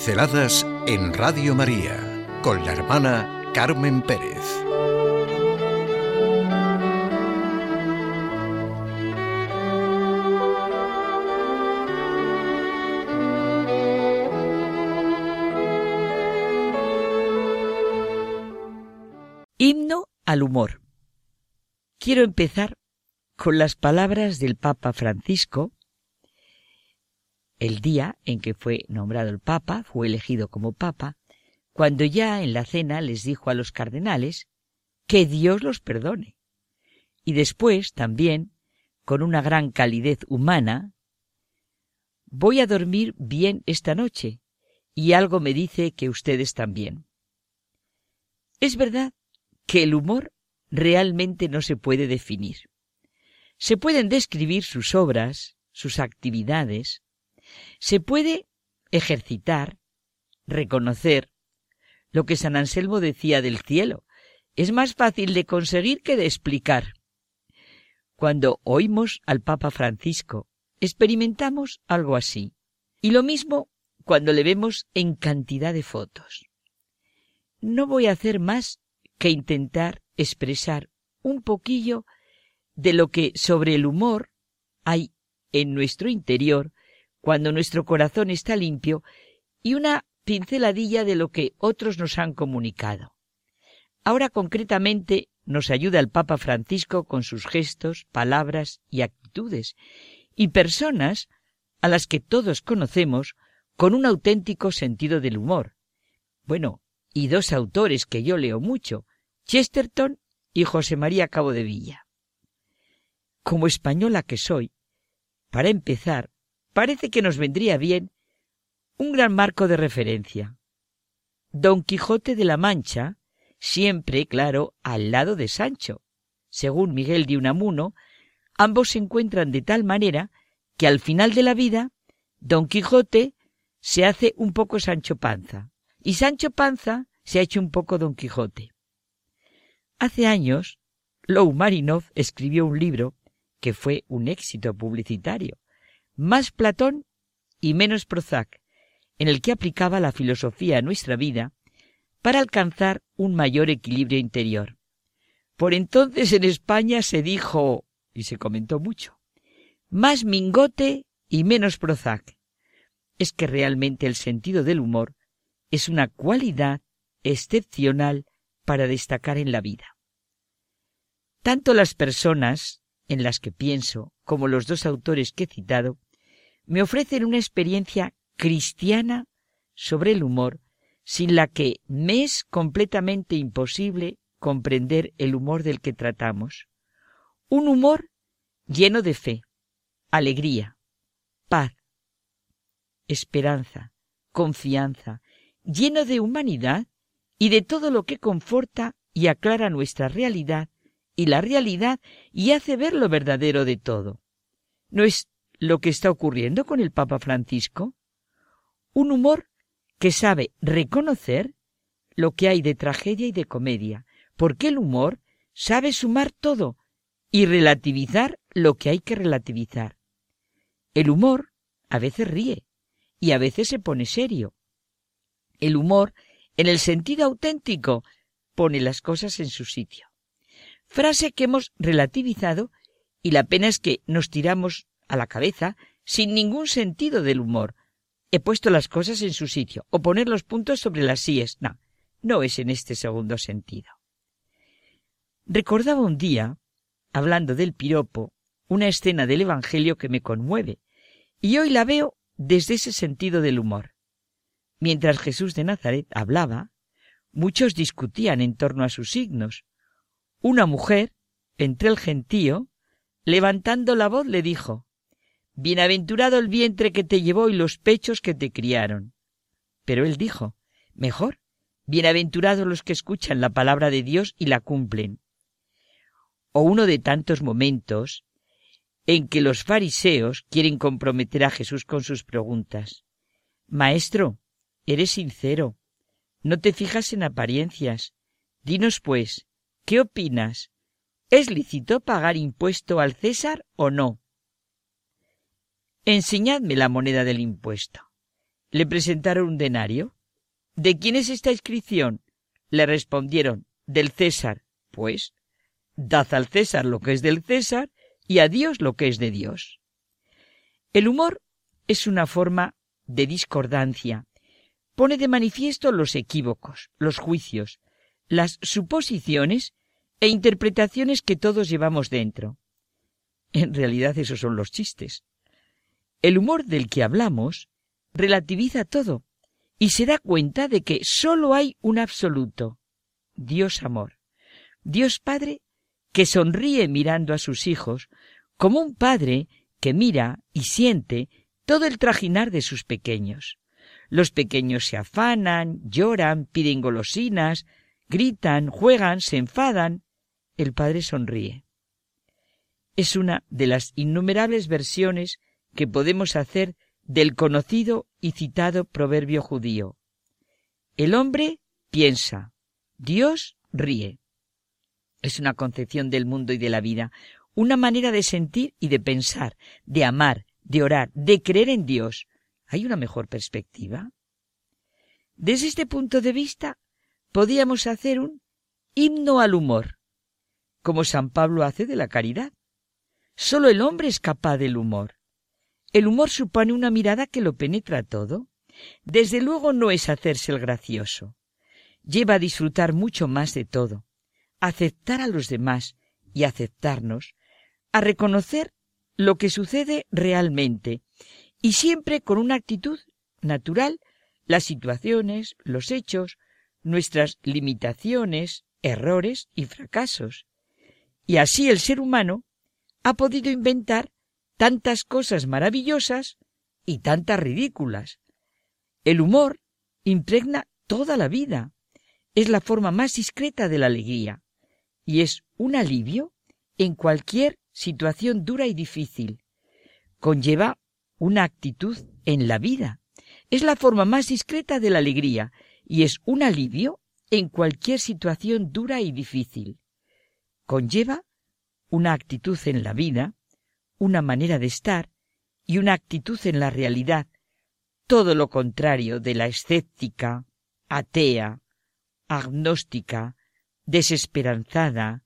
Pinceladas en Radio María con la hermana Carmen Pérez. Himno al humor. Quiero empezar con las palabras del Papa Francisco el día en que fue nombrado el Papa, fue elegido como Papa, cuando ya en la cena les dijo a los cardenales que Dios los perdone. Y después también, con una gran calidez humana, voy a dormir bien esta noche, y algo me dice que ustedes también. Es verdad que el humor realmente no se puede definir. Se pueden describir sus obras, sus actividades, se puede ejercitar, reconocer lo que San Anselmo decía del cielo. Es más fácil de conseguir que de explicar. Cuando oímos al Papa Francisco, experimentamos algo así. Y lo mismo cuando le vemos en cantidad de fotos. No voy a hacer más que intentar expresar un poquillo de lo que sobre el humor hay en nuestro interior cuando nuestro corazón está limpio y una pinceladilla de lo que otros nos han comunicado. Ahora concretamente nos ayuda el Papa Francisco con sus gestos, palabras y actitudes, y personas a las que todos conocemos con un auténtico sentido del humor. Bueno, y dos autores que yo leo mucho, Chesterton y José María Cabo de Villa. Como española que soy, para empezar, parece que nos vendría bien un gran marco de referencia. Don Quijote de la Mancha, siempre, claro, al lado de Sancho. Según Miguel de Unamuno, ambos se encuentran de tal manera que al final de la vida, Don Quijote se hace un poco Sancho Panza y Sancho Panza se ha hecho un poco Don Quijote. Hace años, Lou Marinov escribió un libro que fue un éxito publicitario, más Platón y menos Prozac, en el que aplicaba la filosofía a nuestra vida para alcanzar un mayor equilibrio interior. Por entonces en España se dijo, y se comentó mucho, más mingote y menos Prozac. Es que realmente el sentido del humor es una cualidad excepcional para destacar en la vida. Tanto las personas en las que pienso como los dos autores que he citado me ofrecen una experiencia cristiana sobre el humor sin la que me es completamente imposible comprender el humor del que tratamos. Un humor lleno de fe, alegría, paz, esperanza, confianza, lleno de humanidad y de todo lo que conforta y aclara nuestra realidad y la realidad y hace ver lo verdadero de todo. No es lo que está ocurriendo con el Papa Francisco? Un humor que sabe reconocer lo que hay de tragedia y de comedia, porque el humor sabe sumar todo y relativizar lo que hay que relativizar. El humor a veces ríe y a veces se pone serio. El humor, en el sentido auténtico, pone las cosas en su sitio. Frase que hemos relativizado y la pena es que nos tiramos a la cabeza sin ningún sentido del humor. He puesto las cosas en su sitio, o poner los puntos sobre las síes. No, no es en este segundo sentido. Recordaba un día, hablando del piropo, una escena del Evangelio que me conmueve, y hoy la veo desde ese sentido del humor. Mientras Jesús de Nazaret hablaba, muchos discutían en torno a sus signos. Una mujer, entre el gentío, levantando la voz, le dijo Bienaventurado el vientre que te llevó y los pechos que te criaron. Pero él dijo, mejor, bienaventurados los que escuchan la palabra de Dios y la cumplen. O uno de tantos momentos en que los fariseos quieren comprometer a Jesús con sus preguntas. Maestro, eres sincero, no te fijas en apariencias. Dinos, pues, ¿qué opinas? ¿Es lícito pagar impuesto al César o no? Enseñadme la moneda del impuesto. Le presentaron un denario. ¿De quién es esta inscripción? Le respondieron, del César. Pues, dad al César lo que es del César y a Dios lo que es de Dios. El humor es una forma de discordancia. Pone de manifiesto los equívocos, los juicios, las suposiciones e interpretaciones que todos llevamos dentro. En realidad esos son los chistes. El humor del que hablamos relativiza todo y se da cuenta de que sólo hay un absoluto, Dios amor. Dios Padre que sonríe mirando a sus hijos, como un padre que mira y siente todo el trajinar de sus pequeños. Los pequeños se afanan, lloran, piden golosinas, gritan, juegan, se enfadan. El padre sonríe. Es una de las innumerables versiones que podemos hacer del conocido y citado proverbio judío. El hombre piensa, Dios ríe. Es una concepción del mundo y de la vida, una manera de sentir y de pensar, de amar, de orar, de creer en Dios. ¿Hay una mejor perspectiva? Desde este punto de vista, podíamos hacer un himno al humor, como San Pablo hace de la caridad. Solo el hombre es capaz del humor. El humor supone una mirada que lo penetra todo. Desde luego no es hacerse el gracioso. Lleva a disfrutar mucho más de todo, aceptar a los demás y aceptarnos, a reconocer lo que sucede realmente y siempre con una actitud natural las situaciones, los hechos, nuestras limitaciones, errores y fracasos. Y así el ser humano ha podido inventar tantas cosas maravillosas y tantas ridículas. El humor impregna toda la vida. Es la forma más discreta de la alegría y es un alivio en cualquier situación dura y difícil. Conlleva una actitud en la vida. Es la forma más discreta de la alegría y es un alivio en cualquier situación dura y difícil. Conlleva una actitud en la vida una manera de estar y una actitud en la realidad, todo lo contrario de la escéptica, atea, agnóstica, desesperanzada,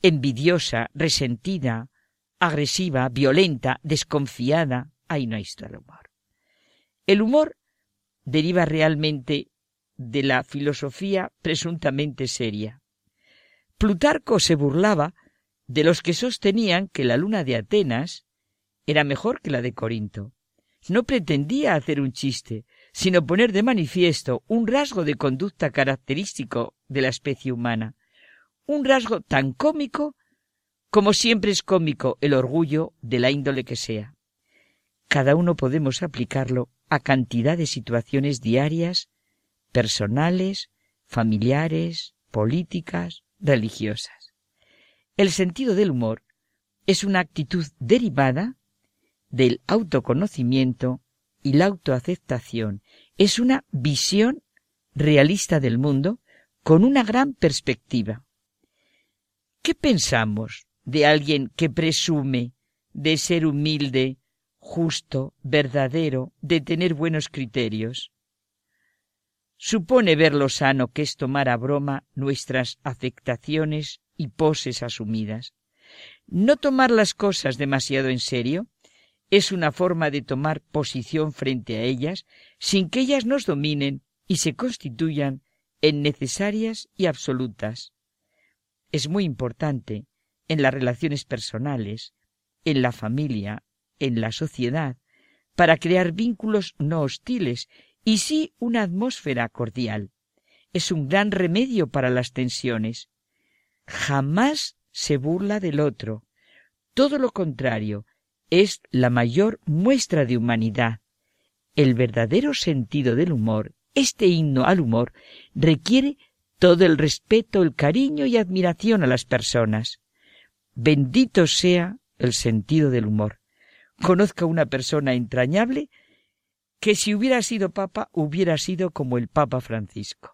envidiosa, resentida, agresiva, violenta, desconfiada. Ahí no está el humor. El humor deriva realmente de la filosofía presuntamente seria. Plutarco se burlaba de los que sostenían que la luna de Atenas era mejor que la de Corinto. No pretendía hacer un chiste, sino poner de manifiesto un rasgo de conducta característico de la especie humana, un rasgo tan cómico como siempre es cómico el orgullo de la índole que sea. Cada uno podemos aplicarlo a cantidad de situaciones diarias, personales, familiares, políticas, religiosas. El sentido del humor es una actitud derivada del autoconocimiento y la autoaceptación. Es una visión realista del mundo con una gran perspectiva. ¿Qué pensamos de alguien que presume de ser humilde, justo, verdadero, de tener buenos criterios? Supone ver lo sano que es tomar a broma nuestras afectaciones y poses asumidas. No tomar las cosas demasiado en serio es una forma de tomar posición frente a ellas sin que ellas nos dominen y se constituyan en necesarias y absolutas. Es muy importante en las relaciones personales, en la familia, en la sociedad, para crear vínculos no hostiles y sí una atmósfera cordial. Es un gran remedio para las tensiones jamás se burla del otro. Todo lo contrario, es la mayor muestra de humanidad. El verdadero sentido del humor, este himno al humor, requiere todo el respeto, el cariño y admiración a las personas. Bendito sea el sentido del humor. Conozca una persona entrañable que si hubiera sido papa hubiera sido como el Papa Francisco.